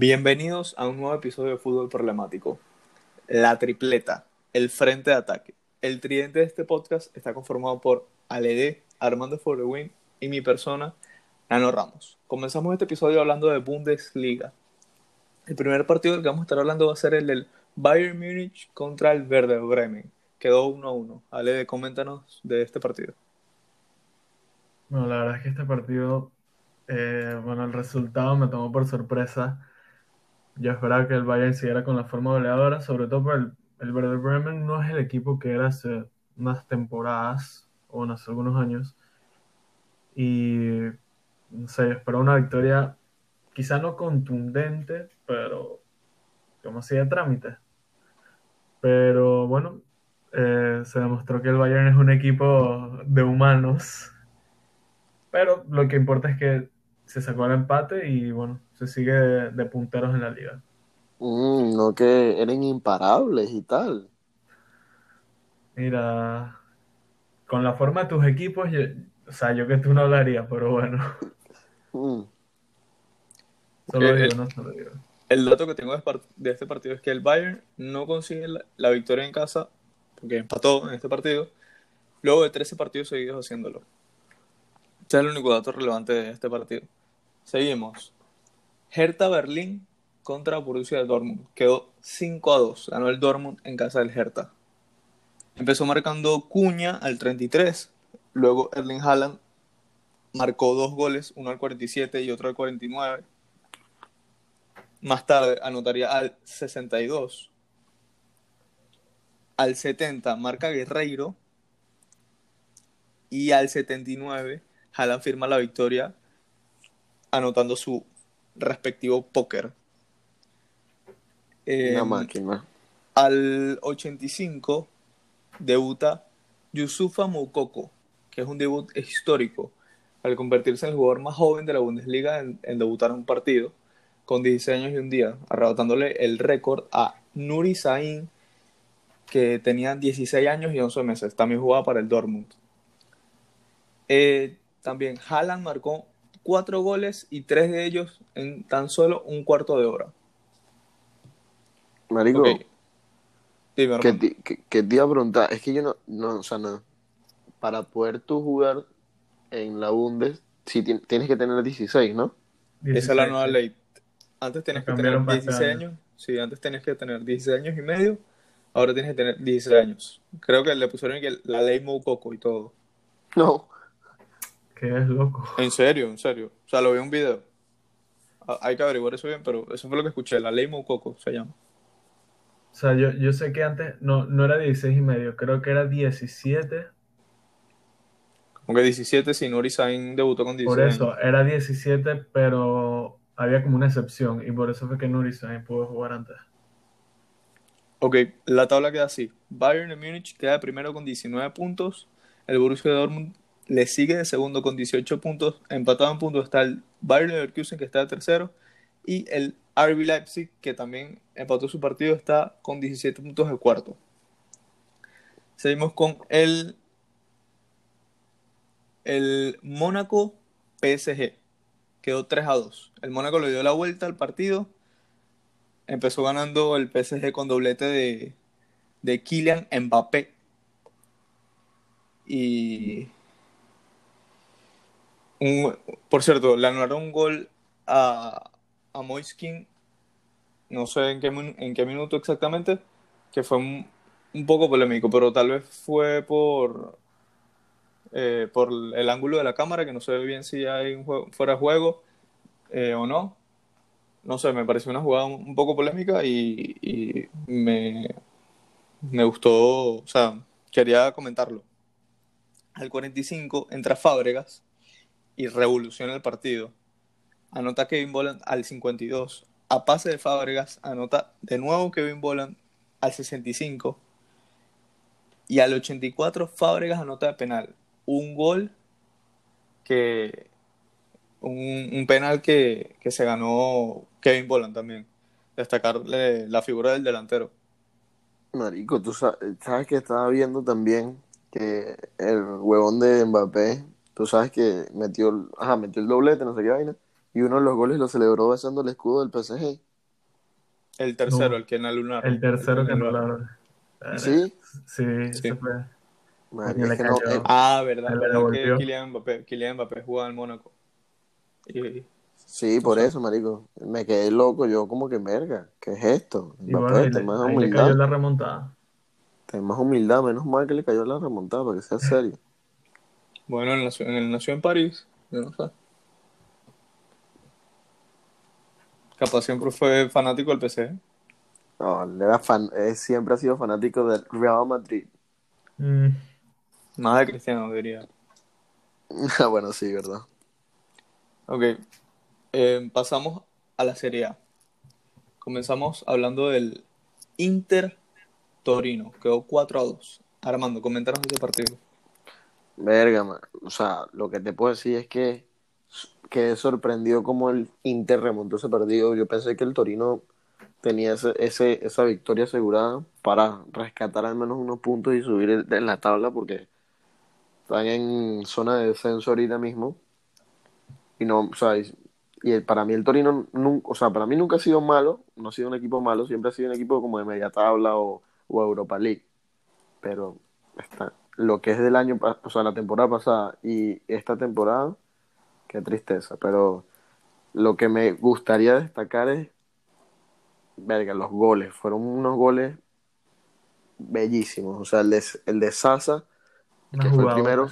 Bienvenidos a un nuevo episodio de Fútbol Problemático. La tripleta, el frente de ataque. El tridente de este podcast está conformado por Alede, Armando Forewin y mi persona, Nano Ramos. Comenzamos este episodio hablando de Bundesliga. El primer partido del que vamos a estar hablando va a ser el del Bayern Múnich contra el Werder Bremen. Quedó 1-1. Alede, coméntanos de este partido. Bueno, la verdad es que este partido, eh, bueno, el resultado me tomó por sorpresa. Yo esperaba que el Bayern siguiera con la forma goleadora, sobre todo por el, el Bremen no es el equipo que era hace unas temporadas o hace algunos años. Y no sé, esperaba una victoria quizá no contundente, pero como si de trámite. Pero bueno, eh, se demostró que el Bayern es un equipo de humanos. Pero lo que importa es que se sacó el empate y bueno, se sigue de, de punteros en la liga. Mm, no que eran imparables y tal. Mira, con la forma de tus equipos, yo- o sea, yo que tú no hablaría, pero bueno, Mm, solo Eh, digo, el- no solo digo. El dato que tengo de este partido es que el Bayern no consigue la, la victoria en casa, porque empató en este partido, luego de 13 partidos seguidos haciéndolo. Ese es el único dato relevante de este partido. Seguimos. Hertha Berlín contra Borussia Dortmund. Quedó 5 a 2. Ganó el Dortmund en casa del Hertha. Empezó marcando Cuña al 33. Luego Erling Haaland marcó dos goles, uno al 47 y otro al 49. Más tarde anotaría al 62. Al 70 marca Guerreiro. Y al 79 Haaland firma la victoria anotando su respectivo póker. Eh, una máquina. al 85 debuta Yusufa Moukoko, que es un debut histórico, al convertirse en el jugador más joven de la Bundesliga en, en debutar en un partido, con 16 años y un día, arrebatándole el récord a Nuri Sahin, que tenía 16 años y 11 meses, también jugaba para el Dortmund. Eh, también Haaland marcó cuatro goles y tres de ellos en tan solo un cuarto de hora. Marico. Dime, que, te iba a preguntar, es que yo no, no, o sea, no, para poder tú jugar en la Bundes, sí ti- tienes que tener 16, ¿no? Esa es la 16, nueva sí. ley. Antes tenías que tener cambiaron para este 16 año. años. Sí, antes tenías que tener 16 años y medio. Ahora tienes que tener 16 años. Creo que le pusieron que la ley Moukoko y todo. No, Que es loco. En serio, en serio. O sea, lo vi en un video. Ah, Hay que averiguar eso bien, pero eso fue lo que escuché. La ley Moukoko se llama. O sea, yo, yo sé que antes no, no era 16 y medio, creo que era 17. Como que 17 si Nuri Sahin debutó con 16 Por años. eso, era 17, pero había como una excepción y por eso fue que Nuri Sahin pudo jugar antes. Ok, la tabla queda así. Bayern de Múnich queda primero con 19 puntos. El Borussia Dortmund le sigue de segundo con 18 puntos. Empatado en puntos está el Bayern Leverkusen que está de tercero. Y el RB Leipzig que también empató su partido está con 17 puntos de cuarto. Seguimos con el, el Mónaco PSG. Quedó 3 a 2. El Mónaco le dio la vuelta al partido empezó ganando el PSG con doblete de, de Kylian Mbappé. Y. por cierto, le anularon un gol a, a Moiskin, no sé en qué, en qué minuto exactamente, que fue un, un poco polémico, pero tal vez fue por, eh, por el ángulo de la cámara, que no se ve bien si hay un juego, fuera de juego eh, o no no sé, me pareció una jugada un poco polémica y, y me, me gustó, o sea, quería comentarlo. Al 45 entra Fábregas y revoluciona el partido. Anota Kevin Boland al 52. A pase de Fábregas anota de nuevo Kevin Boland al 65. Y al 84 Fábregas anota de penal. Un gol que, un, penal que, que se ganó Kevin Boland también. Destacarle la figura del delantero. marico, tú sa- sabes que estaba viendo también que el huevón de Mbappé, tú sabes que metió, el- ajá, metió el doblete, no sé qué vaina, y uno de los goles lo celebró besando el escudo del PSG. El tercero, No. el que anularon. El tercero que anularon. ¿Sí? Sí, Sí. fue. Coño, es que no, eh, Ah, verdad, verdad que. Kylian Mbappé, Kylian Mbappé jugaba en Mónaco. Y, sí, por O sea- eso, marico. Me quedé loco, yo como que verga. ¿Qué es esto? Y Mbappé, bueno, ten más ahí le humildad. cayó la remontada. Ten más humildad, menos mal que le cayó la remontada, para que sea serio. Bueno, él nació, él nació en París, yo no sé. Capaz siempre fue fanático del PSG. No, él era fan, él siempre ha sido fanático del Real Madrid. Mm, Más de Cristiano, diría. Ah, bueno, sí, ¿verdad? Ok, eh, pasamos a la Serie A. Comenzamos hablando del Inter Torino, quedó 4 a 2. Armando, coméntanos ese partido. Verga, man. O sea, lo que te puedo decir es que quedé sorprendido como el Inter remontó ese partido. Yo pensé que el Torino tenía ese, ese- esa victoria asegurada para rescatar al menos unos puntos y subir en la tabla porque están en zona de descenso ahorita mismo. Y no, o sea, y, y el- para mí el Torino nunca, o sea, para mí nunca ha sido malo, no ha sido un equipo malo, siempre ha sido un equipo como de media tabla o, o Europa League. Pero está, lo que es del año, o sea, la temporada pasada y esta temporada, qué tristeza. Pero lo que me gustaría destacar es, verga, los goles. Fueron unos goles bellísimos. O sea, el de, el de Sasa, una que fue el jugadora. primero,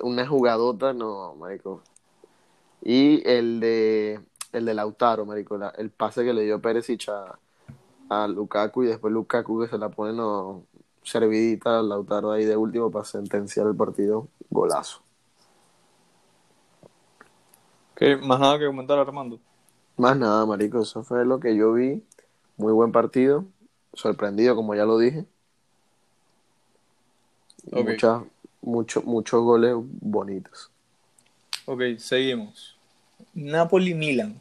una jugadota, no, marico. Y el de, el de Lautaro, marico, la- el pase que le dio Perisic a, a Lukaku y después Lukaku que se la pone no, servidita Lautaro ahí de último para sentenciar el partido. Golazo. Ok, más nada que comentar, Armando. Más nada, marico, eso fue lo que yo vi. Muy buen partido. Sorprendido, como ya lo dije. Muchas, mucho- muchos goles bonitos. Ok, seguimos. Napoli-Milan.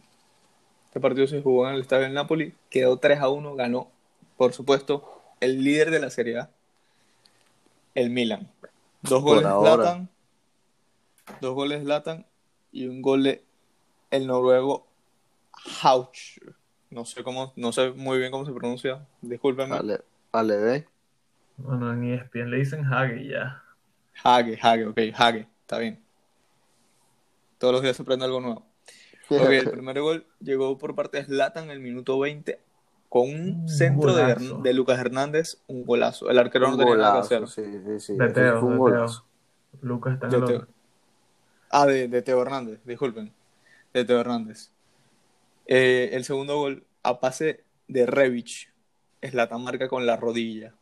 Este partido se jugó en el estadio del Napoli, quedó 3 a 1, ganó, por supuesto, el líder de la Serie A, el Milan. Dos goles. Zlatan, dos goles de Zlatan y un gol de el noruego Hauch. No sé cómo, no sé muy bien cómo se pronuncia, discúlpenme. Ale, Ale. Bueno, en ESPN le dicen Hage ya. Hage, Hage, ok, Hage, está bien. Todos los días se aprende algo nuevo. Ok, el primer gol llegó por parte de Zlatan en el minuto 20 con un Un centro de, Lucas Hernández, un golazo. El arquero no Un tenía nada que hacer. sí, sí, sí. De Teo, un de golazo. Teo. Lucas está De Teo. Ah, de, de Teo Hernández, disculpen. De Teo Hernández. Eh, el segundo gol, a pase de Revich. Zlatan marca con la rodilla.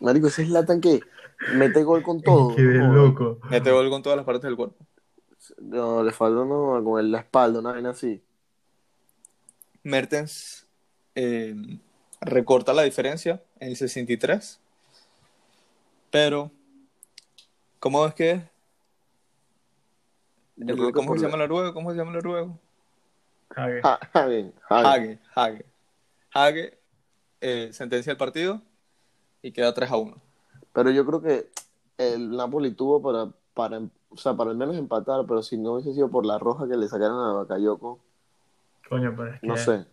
Marico, ese es Latan que mete gol con todo. Qué ¿no? loco. Mete gol con todas las partes del cuerpo. No, le falta no, con el- la espalda, una vaina así. Mertens eh, recorta la diferencia en el 63. Pero, ¿cómo es que El- ¿Cómo se la- llama el noruego? ¿Cómo se llama el noruego? Hage. Ha- Hagen, Hagen. Hage, Hage. Hage eh, sentencia el partido y queda 3 a 1. Pero yo creo que el Napoli tuvo para, para, o sea, para al menos empatar, pero si no hubiese sido por la roja que le sacaron a Bakayoko, Coño, pero es que no sé.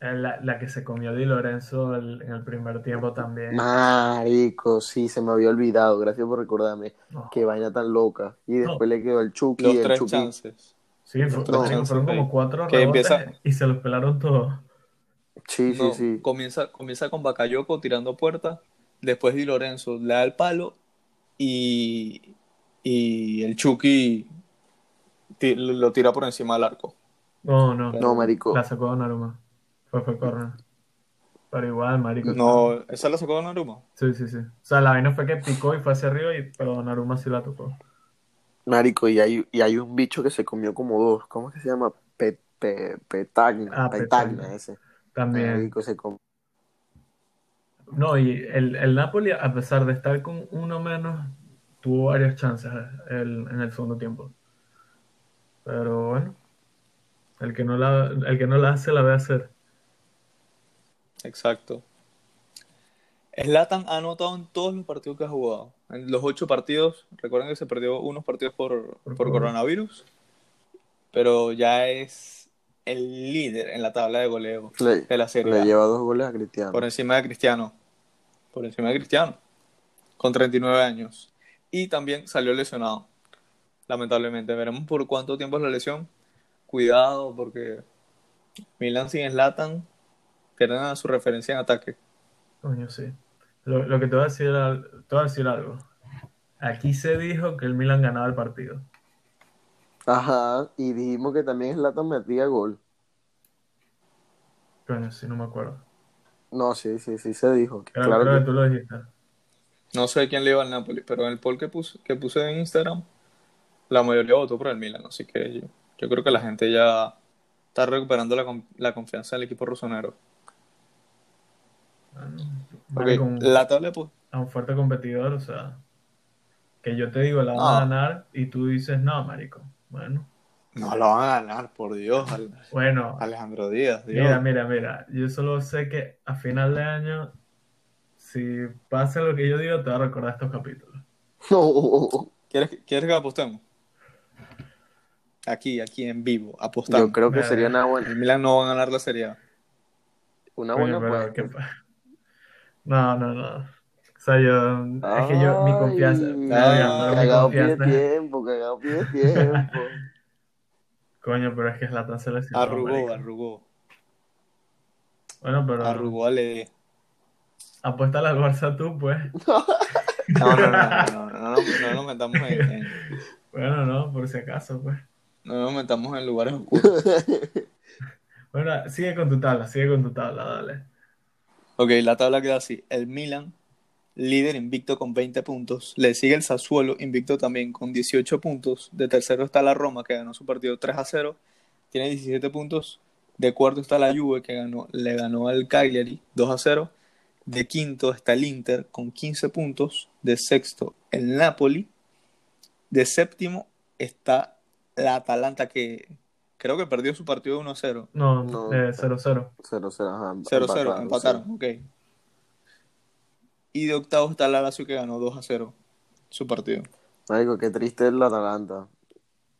Eh, la, la que se comió Di Lorenzo el- en el primer tiempo también. Marico, sí, se me había olvidado, gracias por recordarme. Qué vaina tan loca. Y después le quedó el Chucky, Los el tres Chucky. chances. Sí, fue- chances fueron como cuatro Que empieza- y se los pelaron todos. Sí, sí, No, sí. Comienza, comienza con Bakayoko tirando puerta. Después Di Lorenzo le da el palo y, y el Chucky lo tira por encima del arco. No, no. No, marico. La sacó Donnarumma. Fue, fue corner. Pero igual, marico. No, esa la sacó Donnarumma. Sí, sí, sí. O sea, la vaina fue que picó y fue hacia arriba, y, pero Donnarumma sí la tocó. Marico, y hay, y hay un bicho que se comió como dos. ¿Cómo es que se llama? Pe, pe- petagna. Ah, petagna, Petagna. ese. También. Marico, se comió. No, y el, el Napoli, a pesar de estar con uno menos, tuvo varias chances el- en el segundo tiempo. Pero bueno, el que no la, el que no la hace, la ve hacer. Exacto. Zlatan ha anotado en todos los partidos que ha jugado. En los ocho partidos, recuerden que se perdió unos partidos por, Por coronavirus, pero ya es el líder en la tabla de goleo Le, de la Serie le lleva dos goles a Cristiano. por encima de Cristiano. Por encima de Cristiano, con 39 años. Y también salió lesionado, lamentablemente. Veremos por cuánto tiempo es la lesión. Cuidado, porque Milan sin Zlatan pierden a su referencia en ataque. Coño, sí. Lo, lo que te voy a decir, te voy a decir algo. Aquí se dijo que el Milan ganaba el partido. Ajá, y dijimos que también Zlatan metía gol. Coño, sí, no me acuerdo. No, sí, sí, sí se dijo. Claro creo que que tú lo dijiste. No sé quién le iba al Napoli, pero en el poll que puse, que puse en Instagram, la mayoría votó por el Milan. Así que yo, yo creo que la gente ya está recuperando la, la confianza del equipo rosonero. Bueno, Ok, marico, un- la tabla, pues, a un fuerte competidor, o sea, que yo te digo, la van Ah. a ganar y tú dices, no, marico. Bueno, no la van a ganar, por Dios, Al- bueno, Alejandro Díaz. Dios. mira, mira, mira, yo solo sé que a final de año, si pasa lo que yo digo, te va a recordar estos capítulos. no. ¿Quieres, que- ¿Quieres que apostemos? Aquí, aquí en vivo, apostamos. Yo creo que Mira, sería una buena, El Milan no va a ganar la Serie A. una buena pero apuesta. ¿qué pa- No, no, no. O sea, yo, es que yo, mi confianza, cagado es- tiempo, cagado pide tiempo. Coño, pero es que es la tan selección. Arrugó, arrugó. Bueno, pero Arrugó Ale. apuesta al Barça tú, pues. No, no, no, no, no, no, no, no nos metamos en, en- Bueno, no, por si acaso, pues. no nos metamos en lugares oscuros. Bueno, sigue con tu tabla, sigue con tu tabla, dale. Ok, la tabla queda así. El Milan, líder invicto con 20 puntos. Le sigue el Sassuolo, invicto también con 18 puntos. De tercero está la Roma, que ganó su partido 3 a 0. Tiene 17 puntos. De cuarto está la Juve, que ganó, le ganó al Cagliari 2 a 0. De quinto está el Inter con 15 puntos. De sexto el Napoli. De séptimo está la Atalanta, que creo que perdió su partido 1 a 0. No, No. eh, 0-0. 0-0, ajá. 0-0, empataron, sí. ok. Y de octavo está la Lazio que ganó 2 a 0 su partido. Marico, qué triste es la Atalanta.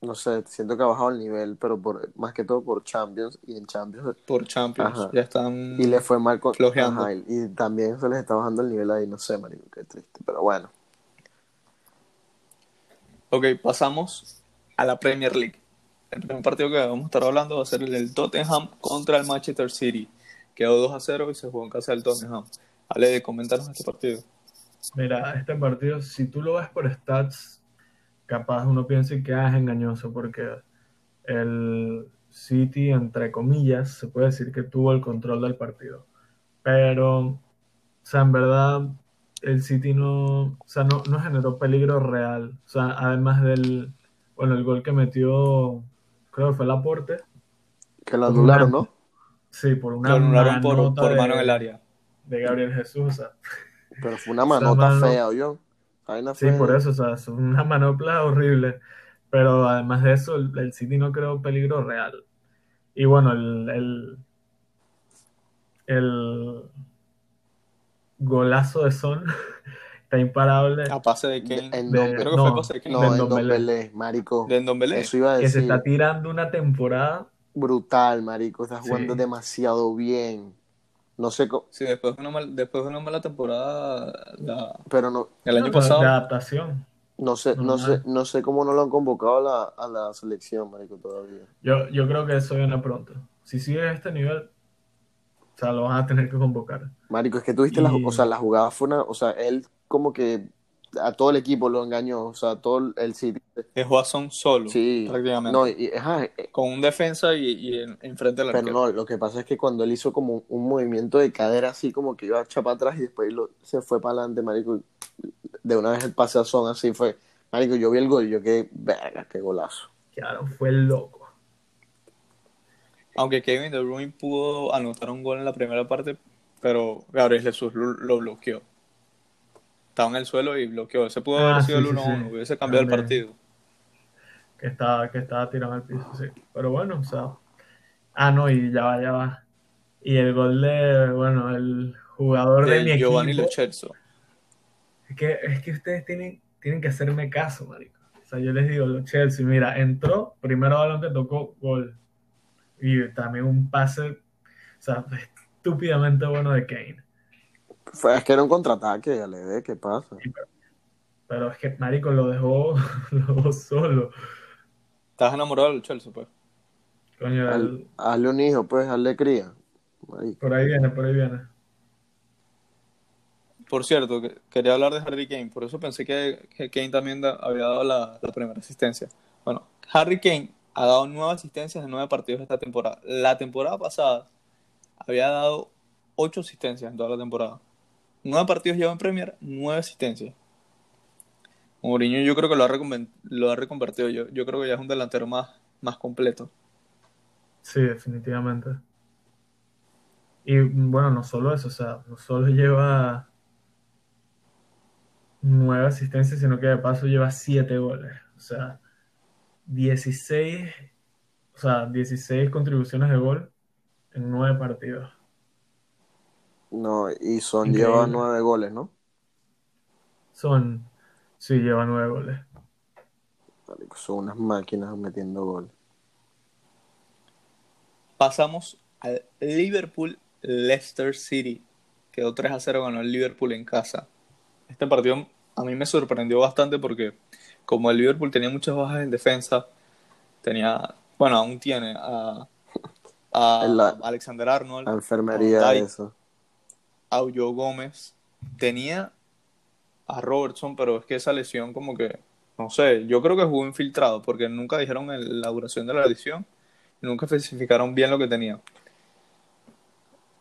No sé, siento que ha bajado el nivel, pero por, más que todo por Champions. Y en Champions. Por Champions. Ajá. Ya están. Y le fue mal con. Flojeando. Ajá, y, y también se les está bajando el nivel ahí. No sé, marico, qué triste. Pero bueno. Ok, pasamos a la Premier League. El primer partido que vamos a estar hablando va a ser el del Tottenham contra el Manchester City. Quedó 2 a 0 y se jugó en casa del Tottenham. Ale, coméntanos este partido. Mira, este partido, si tú lo ves por stats, capaz uno piensa que ah, es engañoso porque el City, entre comillas, se puede decir que tuvo el control del partido. Pero, o sea, en verdad, el City no, o sea, no, no generó peligro real. O sea, además del, bueno, el gol que metió, creo que fue el aporte. Que lo anularon, ¿no? Sí, por una Lo anularon por, manota por de, mano en el área. de Gabriel Jesús. O sea, Pero fue una manota mano- fea. Vaina Sí, fea. por eso, o sea, es una manopla horrible. Pero además de eso, el, el City no creó peligro real. Y bueno, el, el, el golazo de Son está imparable. A pase de De- Kane. en De-. Creo que no, fue pase de. No, de en Ndombele. Ndombele, marico. De Ndombele. Eso iba a que se decir. está tirando una temporada. Brutal, marico. Está jugando Sí. demasiado bien. No sé cómo, Sí, después de una, mal- después de una mala temporada la- pero no, el año pasado. De adaptación. no sé, no sé, no sé cómo no lo han convocado a la, a la selección, marico, todavía. Yo, yo creo que eso viene pronto. Si sigue a este nivel, o sea, lo van a tener que convocar. Marico, es que tú viste la, Y- o sea, la jugada fue una, o sea, él como que a todo el equipo lo engañó, o sea, todo el City. Dejó a Son solo, Sí, prácticamente. no, y, ajá, eh, Con un defensa y, y en, enfrente del pero no, lo que pasa es que cuando él hizo como un movimiento de cadera así como que iba a echar para atrás y después lo- se fue para adelante, marico, y de una vez el pase a Son así fue, marico, yo vi el gol y yo quedé, verga, qué golazo. Claro, fue loco. Aunque Kevin De Bruyne pudo anotar un gol en la primera parte, pero Gabriel Jesús lo, lo bloqueó. Estaba en el suelo y bloqueó. Ese pudo Ah, haber sido sí, el sí, 1-1, sí. hubiese cambiado el partido. que estaba, que estaba tirado al piso, sí. Pero bueno, o sea. Ah, no, y ya va, ya va. Y el gol de, bueno, el jugador de, mi De Giovanni equipo. Lo Celso. Es que, es que ustedes tienen, tienen que hacerme caso, marico. O sea, yo les digo, los Chelsea, mira, entró, primero balón que tocó, gol. Y también un pase, o sea, estúpidamente bueno de Kane. Fue, es que era un contraataque, ya le ve, ¿qué pasa? Sí, pero, pero es que Marico lo dejó, lo dejó solo. Estás enamorado del Chelsea, pues. Coño, Haz- el- hazle un hijo, pues, hazle cría. Marico. por ahí viene, por ahí viene. Por cierto, que- quería hablar de Harry Kane, por eso pensé que, que Kane también da- había dado la, la primera asistencia. Bueno, Harry Kane ha dado nueve asistencias en nueve partidos esta temporada. La temporada pasada había dado ocho asistencias en toda la temporada. Nueve partidos lleva en Premier, nueve asistencias. Mourinho yo creo que lo ha, reconvertido. Yo, yo creo que ya es un delantero más, más completo. Sí, definitivamente. Y bueno, no solo eso, o sea, no solo lleva nueve asistencias, sino que de paso lleva siete goles. O sea, 16, o sea, 16 contribuciones de gol en nueve partidos. No, y Son Increíble. lleva nueve goles, ¿no? Son, sí, lleva nueve goles. Son unas máquinas metiendo goles. Pasamos al Liverpool Leicester City. Quedó 3 a 0, ganó el Liverpool en casa. Este partido a mí me sorprendió bastante porque como el Liverpool tenía muchas bajas en defensa, tenía, bueno, aún tiene a, a la- Alexander Arnold, La enfermería Dai- esa. A Ullo Gómez, tenía a Robertson, pero es que esa lesión como que, no sé, yo creo que jugó infiltrado porque nunca dijeron el- la duración de la lesión nunca especificaron bien lo que tenía.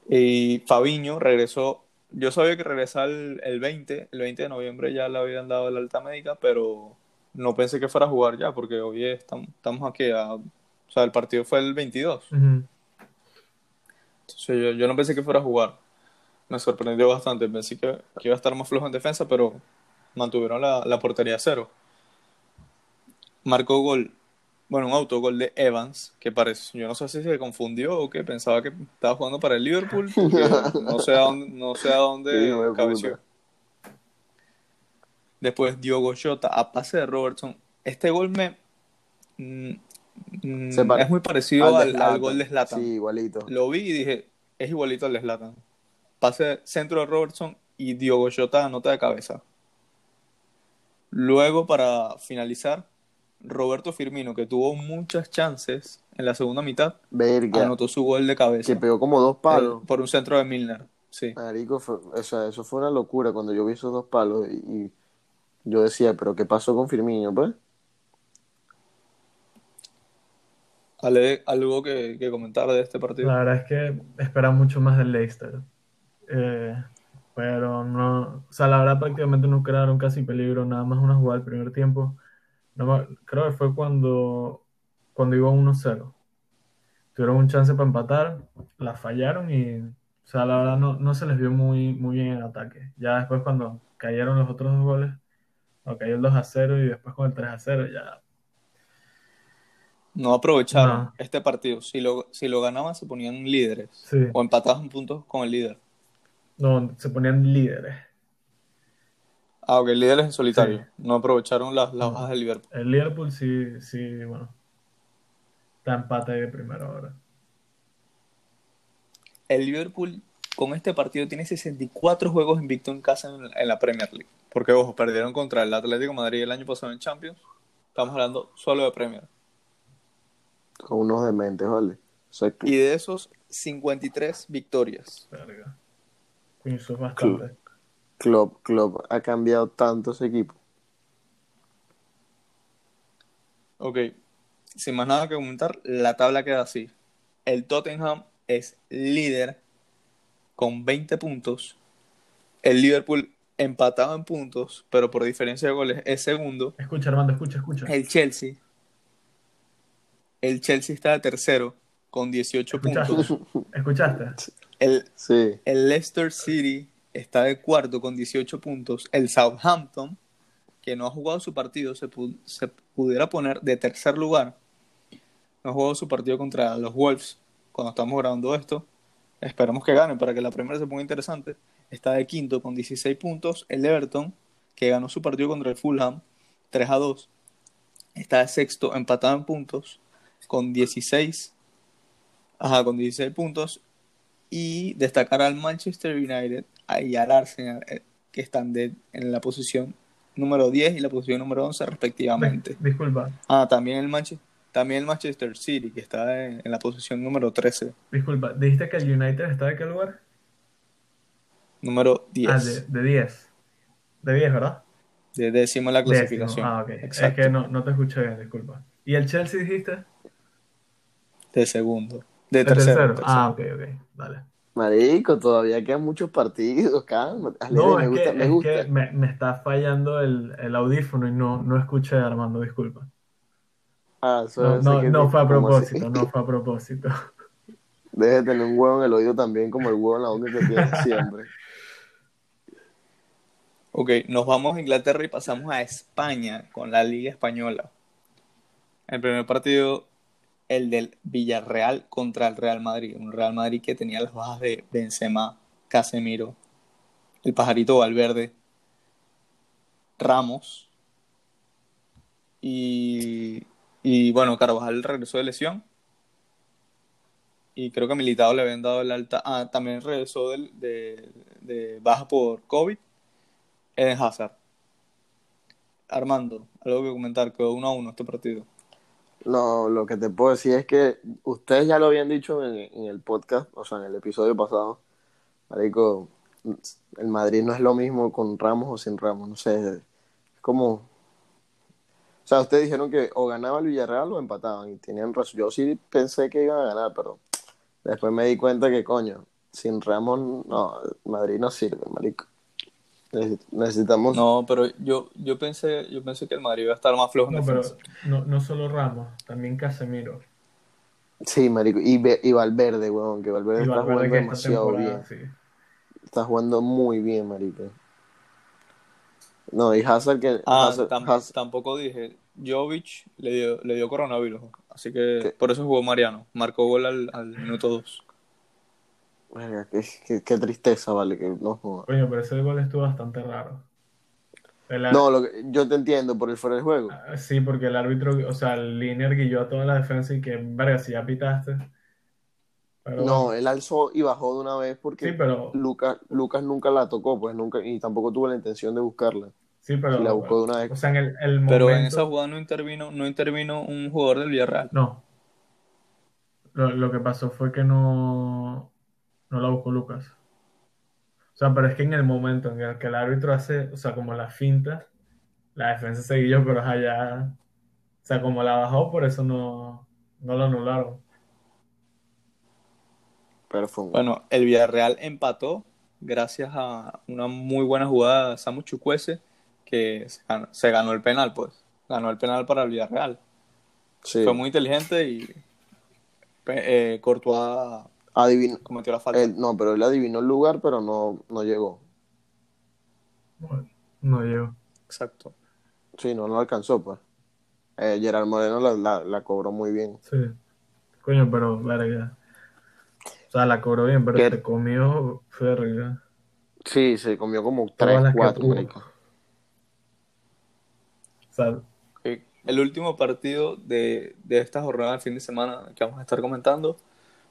Y Fabiño regresó, yo sabía que regresaba el, el 20, el 20 de noviembre ya le habían dado la alta médica, pero no pensé que fuera a jugar ya porque hoy estamos, estamos aquí a, o sea, el partido fue el 22. Ujú. Entonces yo, yo no pensé que fuera a jugar. Me sorprendió bastante. Pensé que, que iba a estar más flojo en defensa, pero mantuvieron la, la portería a cero. Marcó gol, bueno, un autogol de Evans, que parece, yo no sé si se confundió o que pensaba que estaba jugando para el Liverpool, no sé a dónde, no sé a dónde cabeció. Después Diogo Jota a pase de Robertson. Este gol me mm, es muy parecido Al al, gol de Zlatan. Sí, igualito. Lo vi y dije, es igualito al de Zlatan. Pase centro de Robertson y Diogo Jota anota de cabeza. Luego, para finalizar, Roberto Firmino, que tuvo muchas chances en la segunda mitad, Verga. anotó su gol de cabeza. Que pegó como dos palos. El- por un centro de Milner. Sí. Marico, fue- o sea, eso fue una locura cuando yo vi esos dos palos y, y yo decía, pero ¿qué pasó con Firmino, pues? Ale, ¿Algo que, que comentar de este partido? La verdad es que espera mucho más del Leicester. Eh, pero no, o sea, la verdad prácticamente no crearon casi peligro, nada más una jugada del primer tiempo. No creo que fue cuando, cuando iba 1-0. Tuvieron un chance para empatar, la fallaron y, o sea, la verdad no, no se les vio muy, muy bien en ataque. Ya después cuando cayeron los otros dos goles, o cayó el 2-0 y después con el 3-0 ya No aprovecharon No. este partido. Si lo, si lo ganaban, se ponían líderes. Sí. O empataban puntos con el líder. No, se ponían líderes. Ah, ok, líderes en solitario. Sí. No aprovecharon las, las bajas del Liverpool. El Liverpool sí, sí, bueno. Está empate de primera hora. El Liverpool con este partido tiene 64 juegos invicto en casa en, en la Premier League. Porque, ojo, perdieron contra el Atlético de Madrid el año pasado en Champions. Estamos hablando solo de Premier. Con unos dementes, ¿vale? O sea, que- Y de esos, 53 victorias. Verga. Coño, Eso es bastante. Klopp, Klopp ha cambiado tanto ese equipo. Ok, sin más nada que comentar, la tabla queda así. El Tottenham es líder con 20 puntos. El Liverpool empatado en puntos, pero por diferencia de goles es segundo. Escucha, Armando, escucha, escucha. El Chelsea. El Chelsea está de tercero con 18 ¿Escuchaste? puntos. ¿Escuchaste? El, Sí. el Leicester City está de cuarto con 18 puntos. El Southampton, que no ha jugado su partido, se, pu- se pudiera poner de tercer lugar. No ha jugado su partido contra los Wolves cuando estamos grabando esto. Esperamos que ganen para que la primera se ponga interesante. Está de quinto con 16 puntos. El Everton, que ganó su partido contra el Fulham 3 a 2. Está de sexto empatado en puntos con 16. Ajá, con 16 puntos. Y destacar al Manchester United y al Arsenal, eh, que están de, en la posición número 10 y la posición número 11 respectivamente. Disculpa, Ah, también el, Manche- también el Manchester City, que está en, en la posición número 13, disculpa. ¿Dijiste que el United está de qué lugar? número 10, Ah, de, de 10. De 10, ¿verdad? de décimo en la Décimo. clasificación. Ah, ok. Es Exacto, que no, no te escuché bien, disculpa. ¿Y el Chelsea dijiste? de segundo, de ¿El tercero. Ah, ok, ok. Dale. Marico, todavía quedan muchos partidos, calma. No, me es gusta, que, me es gusta. que me, me está fallando el, el audífono y no, no escuché a Armando, disculpa. Ah, eso No, fue a propósito, no fue a propósito. Deje de tener un huevo en el oído también, como el huevo en la boca que tiene siempre. Ok, nos vamos a Inglaterra y pasamos a España con la Liga Española. El primer partido, el del Villarreal contra el Real Madrid. Un Real Madrid que tenía las bajas de Benzema, Casemiro, el pajarito Valverde, Ramos y, y bueno, Carvajal regresó de lesión. Y creo que a Militao le habían dado el alta. Ah, también regresó de, de baja por COVID. Eden Hazard. Armando, algo que comentar, quedó 1 a 1 este partido. No, lo que te puedo decir es que ustedes ya lo habían dicho en, en el podcast, o sea, en el episodio pasado. Marico, el Madrid no es lo mismo con Ramos o sin Ramos, no sé. Es como. O sea, ustedes dijeron que o ganaba el Villarreal o empataban, y tenían razón. Yo sí pensé que iban a ganar, pero después me di cuenta que, coño, sin Ramos, no, Madrid no sirve, marico. Neces- Necesitamos. No, pero yo, yo pensé, yo pensé que el Madrid iba a estar más flojo en No, pero no, no solo Ramos, también Casemiro. Sí, marico. Y, Ve- y Valverde, weón, que Valverde está jugando demasiado bien. sí. Está jugando muy bien, marico. No, y Hazard que... Ah, Hazard- tam- Haz- tampoco dije. Jovic le dio, le dio coronavirus, así que ¿Qué? por eso jugó Mariano. Marcó gol al, al minuto 2. Verga, qué, qué- qué tristeza, vale, que no joda. Coño, pero ese gol estuvo bastante raro. No, lo que- yo te entiendo por el fuera de juego. Ah, Sí, porque el árbitro, o sea, el linier guió a toda la defensa y que, verga, si ya pitaste. Pero No, bueno, él alzó y bajó de una vez porque sí, pero, Lucas, Lucas nunca la tocó, pues nunca, y tampoco tuvo la intención de buscarla. sí, pero, Y la buscó de una vez. o sea, en el, el Pero en momento, esa jugada no intervino, no intervino un jugador del Villarreal. no. Lo, lo que pasó fue que no, no la buscó Lucas. O sea, pero es que en el momento en el que el árbitro hace, o sea, como la finta, la defensa se guió, pero allá, o sea, como la bajó, por eso no, no lo anularon. Pero fue un- Bueno, el Villarreal empató gracias a una muy buena jugada de Samu Chukwueze, que se ganó, se ganó el penal, pues. Ganó el penal para el Villarreal. sí. Fue muy inteligente y eh, Courtois Adivin- cometió la falta. él- no, pero él adivinó el lugar, pero no, no llegó. Bueno, no llegó. Exacto. Sí, no lo alcanzó, pues. Eh, Gerard Moreno la, la, la cobró muy bien. Sí. Coño, pero verga. O sea, la cobró bien, pero ¿Qué? te comió verga. Sí, se comió como Todas 3, las que 4, pudo. marico. O sea, El último partido de, de esta jornada del fin de semana que vamos a estar comentando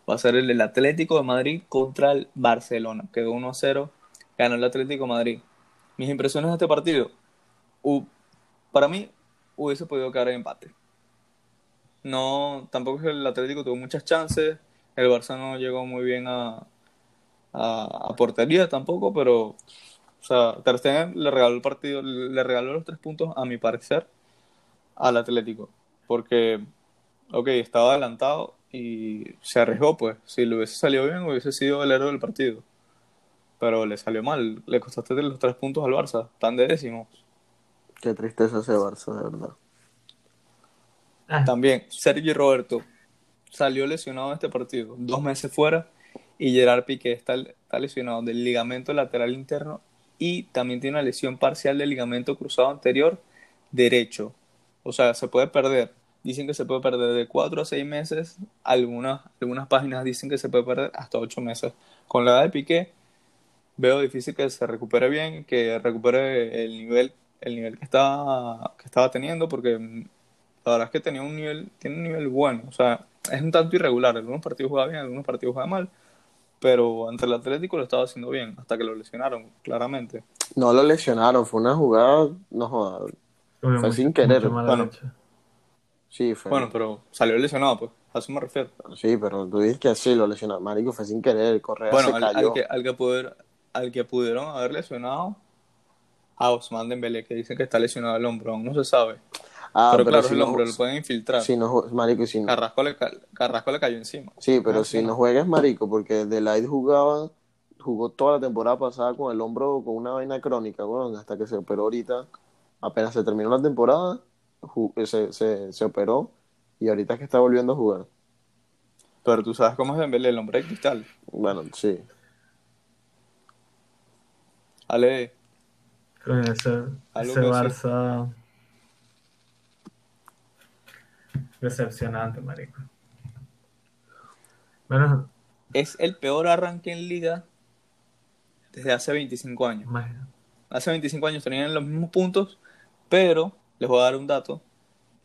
va a ser el del Atlético de Madrid contra el Barcelona. Quedó 1 a 0, ganó el Atlético de Madrid. Mis impresiones de este partido, u- para mí hubiese podido quedar en empate. No, tampoco el Atlético tuvo muchas chances, el Barça no llegó muy bien a, a, a portería tampoco, pero o sea, Ter Stegen le regaló el partido, le regaló los tres puntos a mi parecer al Atlético, porque, ok, estaba adelantado y se arriesgó, pues, si le hubiese salido bien hubiese sido el héroe del partido, pero le salió mal, le costaste los tres puntos al Barça, tan de décimos. Qué tristeza ese Barça, de verdad. ah, También, Sergio Roberto. Salió lesionado de este partido, dos meses fuera, y Gerard Piqué está, está lesionado del ligamento lateral interno. Y también tiene una lesión parcial del ligamento cruzado anterior derecho. O sea, se puede perder. Dicen que se puede perder de 4 a 6 meses. Algunas, algunas páginas dicen que se puede perder hasta 8 meses. Con la edad de Piqué, veo difícil que se recupere bien, que recupere el nivel, el nivel que estaba, que estaba teniendo, porque la verdad es que tenía un nivel, tiene un nivel bueno. O sea, es un tanto irregular. Algunos partidos juega bien, algunos partidos juega mal. Pero ante el Atlético lo estaba haciendo bien, hasta que lo lesionaron, claramente. No lo lesionaron, fue una jugada, no jodas. Fue Fue sin querer, mucho mala bueno. Sí, fue. Bueno, pero salió lesionado, pues. A eso me refiero. Sí, pero tú dices que sí lo lesionaron. Marico, fue sin querer. Correa Bueno, se al, cayó. al que, al, que puder- al que pudieron haber lesionado a Osman Dembélé, que dicen que está lesionado el hombro, aún no se sabe. Ah, pero, claro, si el no- hombro lo pueden infiltrar. si no marico, si no- Carrasco, le, ca- Carrasco le cayó encima. Sí, pero Ah, si sí. no juegas, marico, porque Delight jugaba, jugó toda la temporada pasada con el hombro con una vaina crónica, weón, hasta que se operó ahorita. Apenas se terminó la temporada, se, se, se operó y ahorita es que está volviendo a jugar. Pero tú sabes cómo es Dembélé, el hombre de cristal. Bueno, sí. Ale, Coño, ese, ese Barça. Decepcionante, marico. Bueno, es el peor arranque en liga desde hace 25 años. imagina- Hace 25 años tenían los mismos puntos, pero les voy a dar un dato,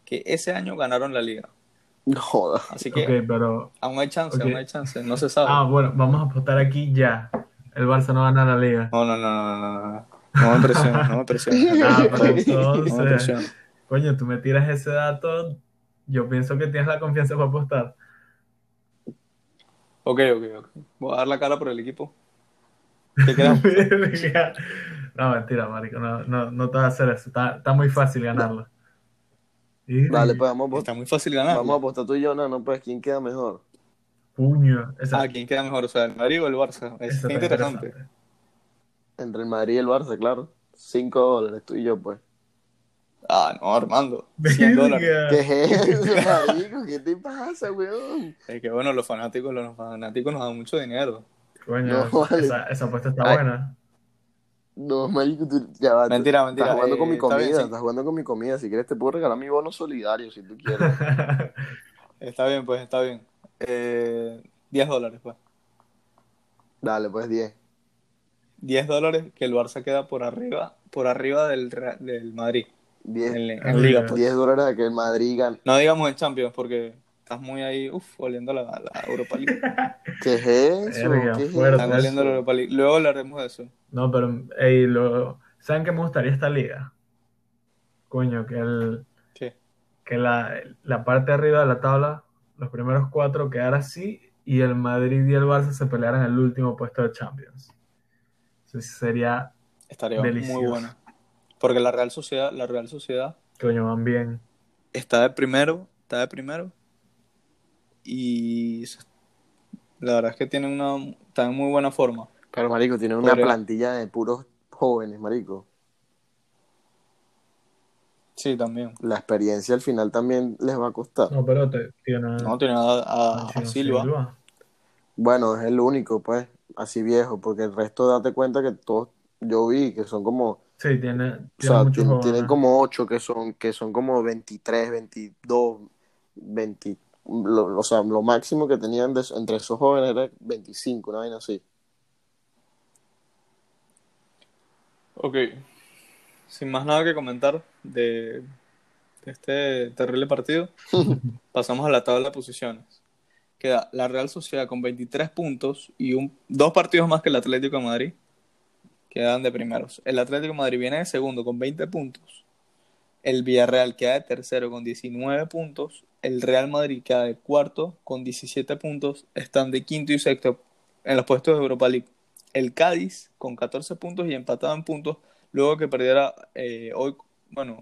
que ese año ganaron la liga. No joda. Así que pero. aún hay chance, aún hay chance, no se sabe. Ah, bueno, vamos a apostar aquí ya. El Barça no gana la liga. No, no, no, no, no, no. No me presiones, no me presiones. Ah, pero No me entonces. presiones. Coño, tú me tiras ese dato. Yo pienso que tienes la confianza para apostar. Ok, ok, ok. Voy a dar la cara por el equipo. ¿Qué crees? no, mentira, marico. No, no, no te vas a hacer eso. Está, está muy fácil ganarlo. Y- Dale, pues vamos a, Está apostar, muy fácil ganar. vamos a apostar tú y yo, no, no, pues quién queda mejor. Puño. Esa, Ah, ¿quién queda mejor? O sea, el Madrid o el Barça. Es esa está interesante. Entre el Madrid y el Barça, claro. Cinco dólares, tú y yo, pues. Ah, no, Armando. 100 dólares. Verga. ¿Qué es eso, marico? ¿Qué te pasa, weón? Es que bueno, los fanáticos, los fanáticos nos dan mucho dinero. Coño, No, vale. esa, esa apuesta está Ay. buena. No, marico, tú ya va. Mentira, mentira, Estás jugando con eh, mi está comida, bien, sí. estás jugando con mi comida. Si quieres te puedo regalar mi bono solidario, si tú quieres. Está bien, pues, está bien. Eh, 10 dólares, pues. Dale, pues 10. 10 dólares que el Barça queda por arriba, por arriba del, del Madrid. 10, En, en Ah, Liga, mira. pues. 10 dólares a que el Madrid gane. No digamos en Champions, porque estás muy ahí, uff, oliendo la, la Europa League. ¿Qué es eso? Verga, ¿Qué es fuerte. Están eso? oliendo la Europa League. Luego hablaremos de eso. No, pero, ey, lo, ¿saben qué me gustaría esta liga? Coño, que el, ¿Qué? que la, la parte de arriba de la tabla, los primeros cuatro quedara así y el Madrid y el Barça se pelearan el último puesto de Champions. Eso sí sería, Estaría Delicioso. muy bueno. Porque la Real Sociedad, la Real Sociedad coño, van bien. está de primero, está de primero. Y la verdad es que tiene una, está en muy buena forma. Pero, marico, tiene una plantilla de puros jóvenes, marico. Sí, también. La experiencia al final también les va a costar. No, pero te, tiene No, tiene a, a- a Chino Silva. Bueno, es el único, pues, así viejo, porque el resto date cuenta que todos, yo vi que son como, Sí, tiene, o sea, muchos tienen como ocho que son, que son como 23, 22, 20, lo- o sea, lo máximo que tenían de- entre esos jóvenes era 25, una vaina así. Ok. Sin más nada que comentar de, de este terrible partido, pasamos a la tabla de posiciones. Queda la Real Sociedad con 23 puntos y un, dos partidos más que el Atlético de Madrid. Quedan de primeros. El Atlético de Madrid viene de segundo con 20 puntos. El Villarreal queda de tercero con 19 puntos. El Real Madrid queda de cuarto con 17 puntos. Están de quinto y sexto en los puestos de Europa League. El Cádiz con 14 puntos y empatado en puntos luego que perdiera eh, hoy, bueno,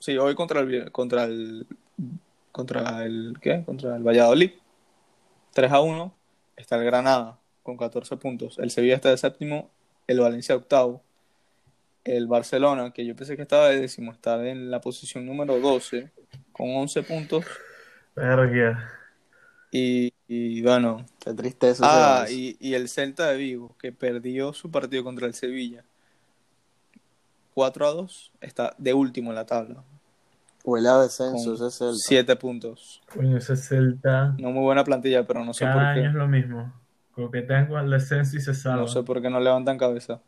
sí, hoy contra el contra el contra el ¿qué? Contra el Valladolid. 3 a 1 está el Granada con 14 puntos. El Sevilla está de séptimo, el Valencia octavo. El Barcelona, que yo pensé que estaba de décimo, está en la posición número 12 con 11 puntos. Verga. Y, y bueno, Qué tristeza. Ah, y, y el Celta de Vigo, que perdió su partido contra el Sevilla 4 a 2, está de último en la tabla, Huele a descenso ese Celta. 7 puntos. Coño, ese Celta. No muy buena plantilla, pero no sé Cada por año es lo mismo. Coquetean con el descenso y se salvan. No sé por qué no levantan cabeza.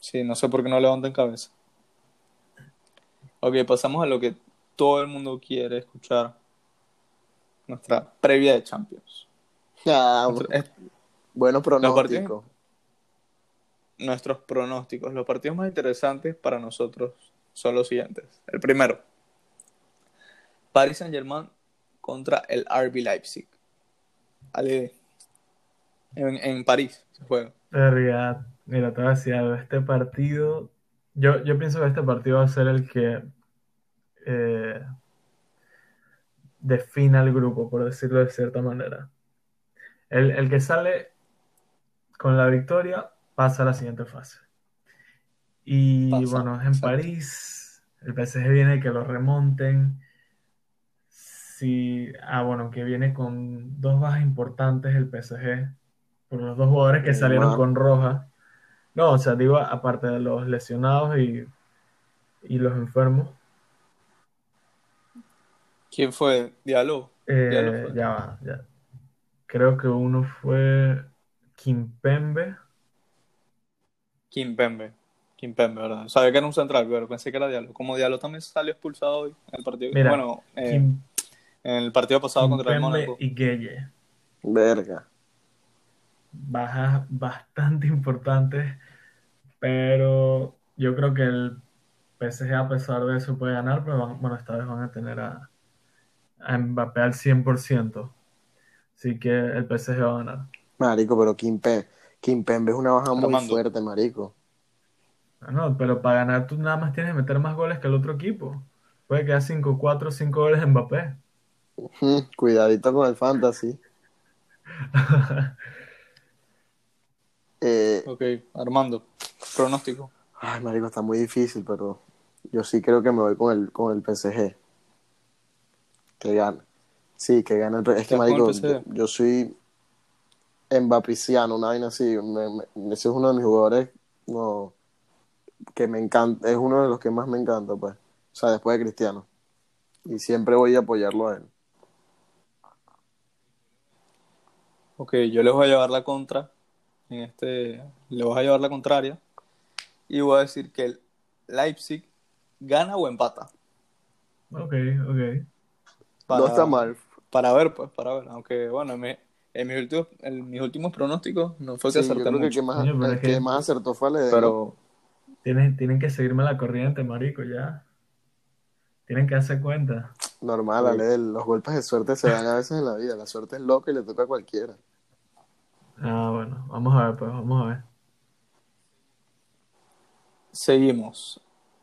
Sí, no sé por qué no levantan cabeza. Ok, pasamos a lo que todo el mundo quiere escuchar. nuestra previa de Champions. Ah, es- buenos pronósticos. nuestros pronósticos. Los partidos más interesantes para nosotros son los siguientes. El primero, Paris Saint-Germain contra el RB Leipzig. Ale, en, en París se juega. Mira, te voy a decir algo. Este partido, yo, yo pienso que este partido va a ser el que eh, defina el grupo, por decirlo de cierta manera. El, el que sale con la victoria pasa a la siguiente fase. Y Pasa, bueno, en exacto. París, el PSG viene que lo remonten. Sí, ah, bueno, que viene con dos bajas importantes el PSG por los dos jugadores que salieron con roja. No, o sea, digo, aparte de los lesionados y, y los enfermos, ¿Quién fue? Diallo. eh, Ya lo fue. ya va, ya. Creo que uno fue Kimpembe. Kimpembe. Kimpembe, ¿verdad? Sabía que era un central, pero pensé que era Diallo. Como Diallo también salió expulsado hoy en el partido. Mira, bueno, eh, Kim- en el partido pasado contra el Mónaco. y Gueye. Verga. Bajas bastante importantes, pero yo creo que el PSG a pesar de eso puede ganar, pero van- bueno, esta vez van a tener a, a Mbappé al 100%. Así que el PSG va a ganar. Marico, pero Kimpe, Kimpembe es una baja muy fuerte, marico. Ah, No, pero para ganar tú nada más tienes que meter más goles que el otro equipo. Puede quedar 5-4, 5 goles de Mbappé. Cuidadito con el fantasy. Eh, Ok, Armando. Pronóstico. ay, marico, está muy difícil, pero yo sí creo que me voy con el, con el PSG. Que gana. Sí, que gana el Es que, ¿Estás con el marico, yo, yo soy Mbappiciano, una vaina así. me- me- ese es uno de mis jugadores no, que me encanta. Es uno de los que más me encanta, pues. O sea, después de Cristiano. Y siempre voy a apoyarlo a él. Ok, yo les voy a llevar la contra. En este, le voy a llevar la contraria. Y voy a decir que el Leipzig gana o empata. Ok, ok. Para, No está mal. Para ver, pues, para ver. Aunque, bueno, en, mi- en mis, últimos, en mis últimos pronósticos no fue que Sí, yo acerté creo que el que más, Coño, pero el es que que- más acertó fue Ledesma. Pero, Tienen, tienen que seguirme la corriente, marico, ya. Tienen que darse cuenta. Normal, Sí. Ale, los golpes de suerte se dan a veces en la vida. La suerte es loca y le toca a cualquiera. Ah, bueno, vamos a ver, pues, vamos a ver. seguimos.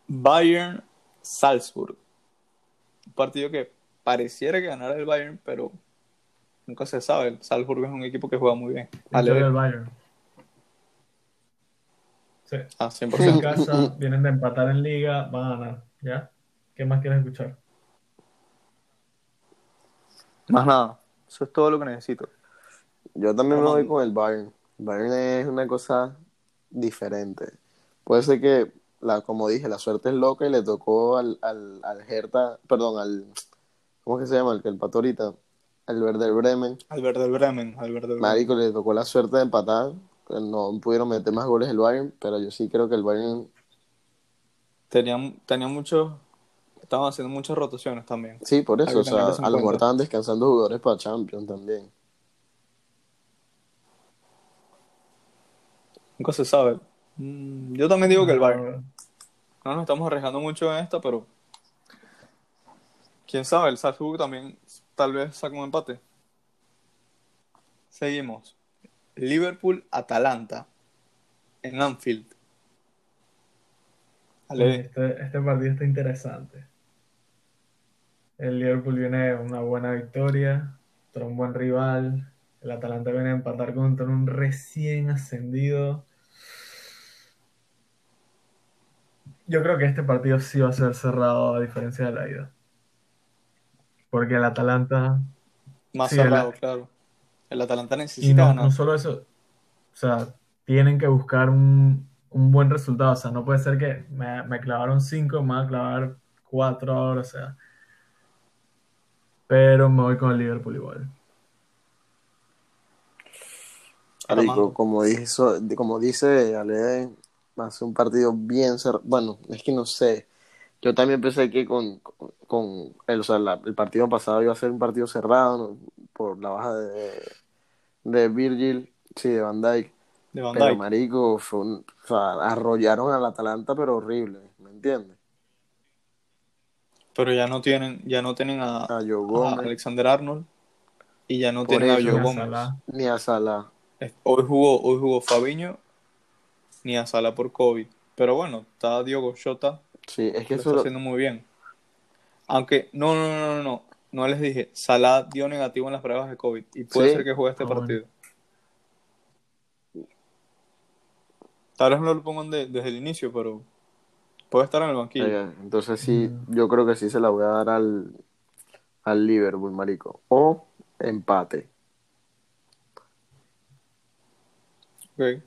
Bayern Salzburg. Un partido que pareciera que ganara el Bayern, pero nunca se sabe. El Salzburg es un equipo que juega muy bien. Ale, Victoria del Bayern. Sí. ah, En 100%. casa, vienen de empatar en liga, van a ganar, ¿ya? ¿Qué más quieres escuchar? Más nada. Eso es todo lo que necesito. Yo también me voy con el Bayern. Bayern es una cosa diferente. Puede ser que, la, como dije, la suerte es loca y le tocó al, al, al Hertha, perdón, al, ¿cómo es que se llama? El que empató ahorita, al Werder Bremen. Al Werder Bremen. Al Werder Bremen. Marico, le tocó la suerte de empatar. No pudieron meter más goles el Bayern, pero yo sí creo que el Bayern, Tenían, tenían muchos. Estaban haciendo muchas rotaciones también. sí, por eso, o sea, a lo mejor estaban descansando jugadores para Champions también. Nunca se sabe. Mm, Yo también digo que el Bayern. No nos estamos arriesgando mucho en esta, pero. Quién sabe, el Salzburg también tal vez saca un empate. Seguimos. Liverpool-Atalanta. En Anfield. Este, este partido está interesante. El Liverpool viene una buena victoria, contra un buen rival. El Atalanta viene a empatar contra un recién ascendido. Yo creo que este partido sí va a ser cerrado a diferencia de la ida. Porque el Atalanta, más sí, el- cerrado, claro. El Atalanta y necesita no, ganar. no solo eso, o sea, tienen que buscar un, un buen resultado. O sea, no puede ser que me, me clavaron 5, me van a clavar 4 ahora, o sea. Pero me voy con el Liverpool igual. Armando. como dice, como dice Ale, va a ser un partido bien cerrado. Bueno, es que no sé. Yo también pensé que con, con, con el, o sea, la- el partido pasado iba a ser un partido cerrado ¿no? por la baja de, de Virgil, sí, de Van Dijk. De Van Pero, Dijk. marico, fue un- o sea, arrollaron al Atalanta, pero horrible, ¿me entiendes? Pero ya no tienen, ya no tienen a, A a Alexander Arnold y ya no Por tienen a. Joe Gómez. Salah. ni a Salah. Hoy jugó, hoy jugó Fabiño ni a Sala por COVID. Pero bueno, está Diogo Jota, Sí, es que lo eso está lo- haciendo muy bien. Aunque, no, no, no, no, no, no les dije, Salah dio negativo en las pruebas de COVID y puede Sí. ser que juegue este Ah, bueno. partido. Tal vez no lo pongan de- desde el inicio, pero puede estar en el banquillo. Oiga, entonces sí, Mm. yo creo que sí se la voy a dar al, al Liverpool, marico. O empate. Ok.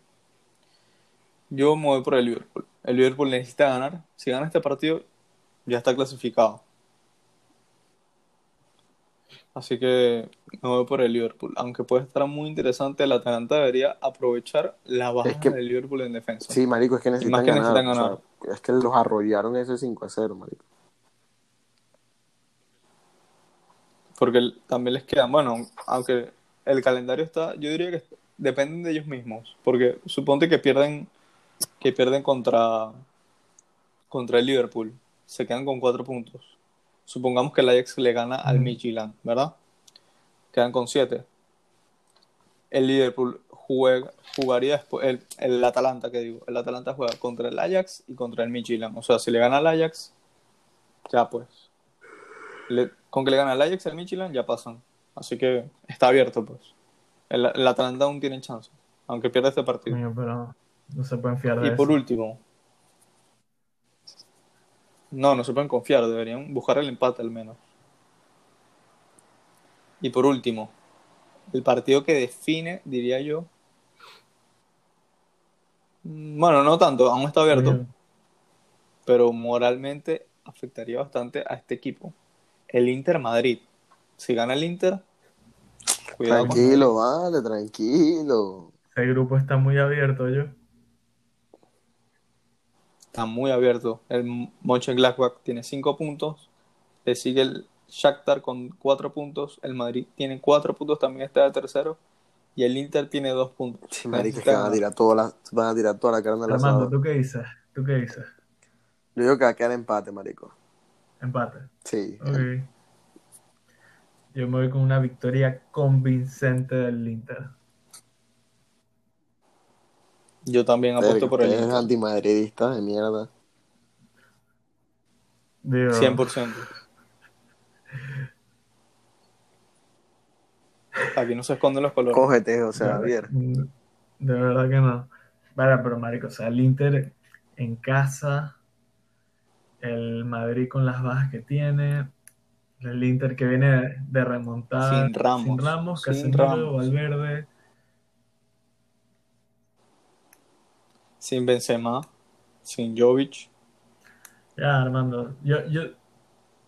Yo me voy por el Liverpool. El Liverpool necesita ganar. Si gana este partido, ya está clasificado. Así que me voy por el Liverpool. Aunque puede estar muy interesante, el Atalanta debería aprovechar la baja Es que- del Liverpool en defensa. Sí, marico, es que más necesitan que ganar. necesitan o sea, ganar. es que los arrollaron ese 5 a 0, marico. Porque también les quedan, bueno, aunque el calendario está, yo diría que dependen de ellos mismos. Porque suponte que pierden, que pierden contra, contra el Liverpool. Se quedan con cuatro puntos. Supongamos que el Ajax le gana al. Midtjylland, ¿verdad? Quedan con siete. El Liverpool juega, jugaría después, el, el Atalanta, que digo, el Atalanta juega contra el Ajax y contra el Midtjylland. O sea, si le gana al Ajax, ya pues. Le- con que le gana al Ajax y al Midtjylland, ya pasan. Así que está abierto, pues. El, el Atalanta aún tiene chance, aunque pierda este partido. Pero no se pueden fiar de Y por último, no, no se pueden confiar, deberían buscar el empate al menos. Y por último, el partido que define, diría yo. Bueno, no tanto, aún está abierto, pero moralmente afectaría bastante a este equipo. El Inter Madrid. Si gana el Inter, cuidado con Tranquilo, vale, tranquilo. ese grupo está muy abierto, yo. Está muy abierto. El Mönchengladbach tiene 5 puntos. Le sigue el Shakhtar con 4 puntos. El Madrid tiene 4 puntos, también está de tercero. Y el Inter tiene 2 puntos. Sí, marico, es que van a tirar toda la, van a tirar toda la carne al Armando, asador. ¿tú qué dices? ¿Tú qué dices? Yo digo que va a quedar empate, marico. Empate. Sí. Ok. Yo me voy con una victoria convincente del Inter. Yo también apuesto por el Inter. antimadridistas de mierda. Digo, 100%. Aquí no se esconden los colores. Cógete, o sea, Javier. De verdad que no. Vale, pero marico, o sea, el Inter en casa, el Madrid con las bajas que tiene, el Inter que viene de remontar Sin Ramos, sin Ramos, sin Casemiro, Ramos. Valverde. Sin Benzema, sin Jovic. Ya, Armando, yo, yo,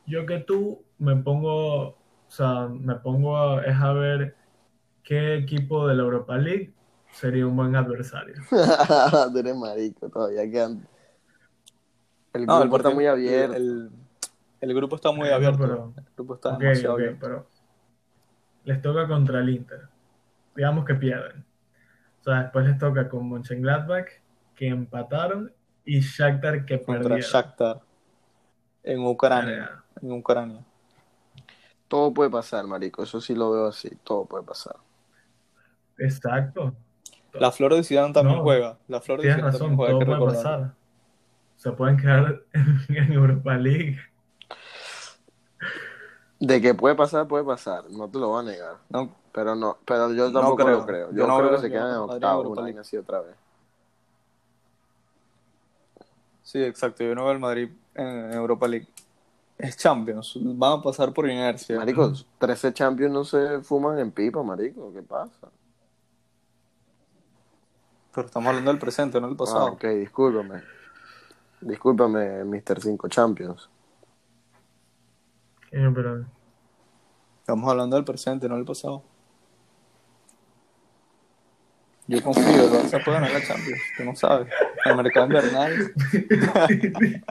yo que tú me pongo, o sea, me pongo a, es a ver qué equipo de la Europa League sería un buen adversario. Tú eres marico, todavía quedan. El No, el grupo está partido- muy abierto. El, el grupo está muy Bueno, abierto. pero- El grupo está Ok, demasiado ok, abierto. pero les toca contra el Inter. Digamos que pierden. O sea, después les toca con Mönchengladbach, que empataron, y Shakhtar, que Contra perdieron. Shakhtar. En Ucrania. En Ucrania. Todo puede pasar, marico. Eso sí lo veo así. Todo puede pasar. Exacto. La Flor de Zidane también No, juega. La Flor de Tienes Zidane razón, también juega, todo que puede pasar. Se pueden quedar en, Europa League. De que puede pasar, puede pasar. No te lo voy a negar. No, Pero no, pero yo No tampoco creo. lo creo. Yo, Yo no creo creo que se que quedan en Europa una así otra vez. Sí, exacto. Yo no veo el Madrid en Europa League. Es Champions. Van a pasar por inercia. Marico, 13 Champions no se fuman en pipa, marico. ¿Qué pasa? Pero estamos hablando del presente, no del Ah, pasado. ok, discúlpame. Discúlpame, Mr. 5 Champions. Pero Estamos hablando del presente, no del pasado. Yo confío, Barça puede ganar la Champions, tú no sabes. El mercado invernal.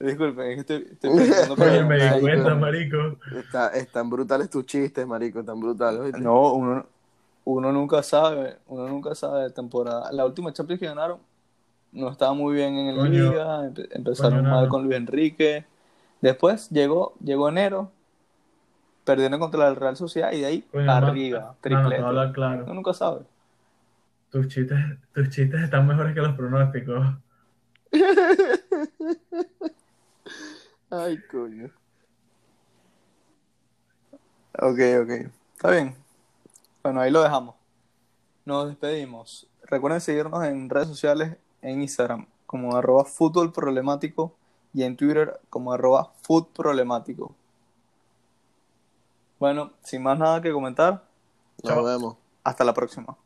Disculpen, es que estoy, estoy pensando Oye, me di cuenta, no. marico. Está, están brutales tus chistes, marico, están brutales. No, uno, uno nunca sabe, uno nunca sabe de temporada. La última Champions que ganaron no estaba muy bien en el Coño. Liga, empe- empezaron Coño, mal no. con Luis Enrique. Después llegó, llegó enero, perdieron contra el Real Sociedad y de ahí Coño, arriba, te triplete. hablar claro. Uno nunca sabe. Tus chistes, tus chistes están mejores que los pronósticos. Ay, coño. Ok, ok. Está bien. Bueno, ahí lo dejamos. Nos despedimos. Recuerden seguirnos en redes sociales, en Instagram como arroba fútbol problemático y en Twitter como arroba food problemático. Bueno, sin más nada que comentar, Nos Chao. vemos. hasta la próxima.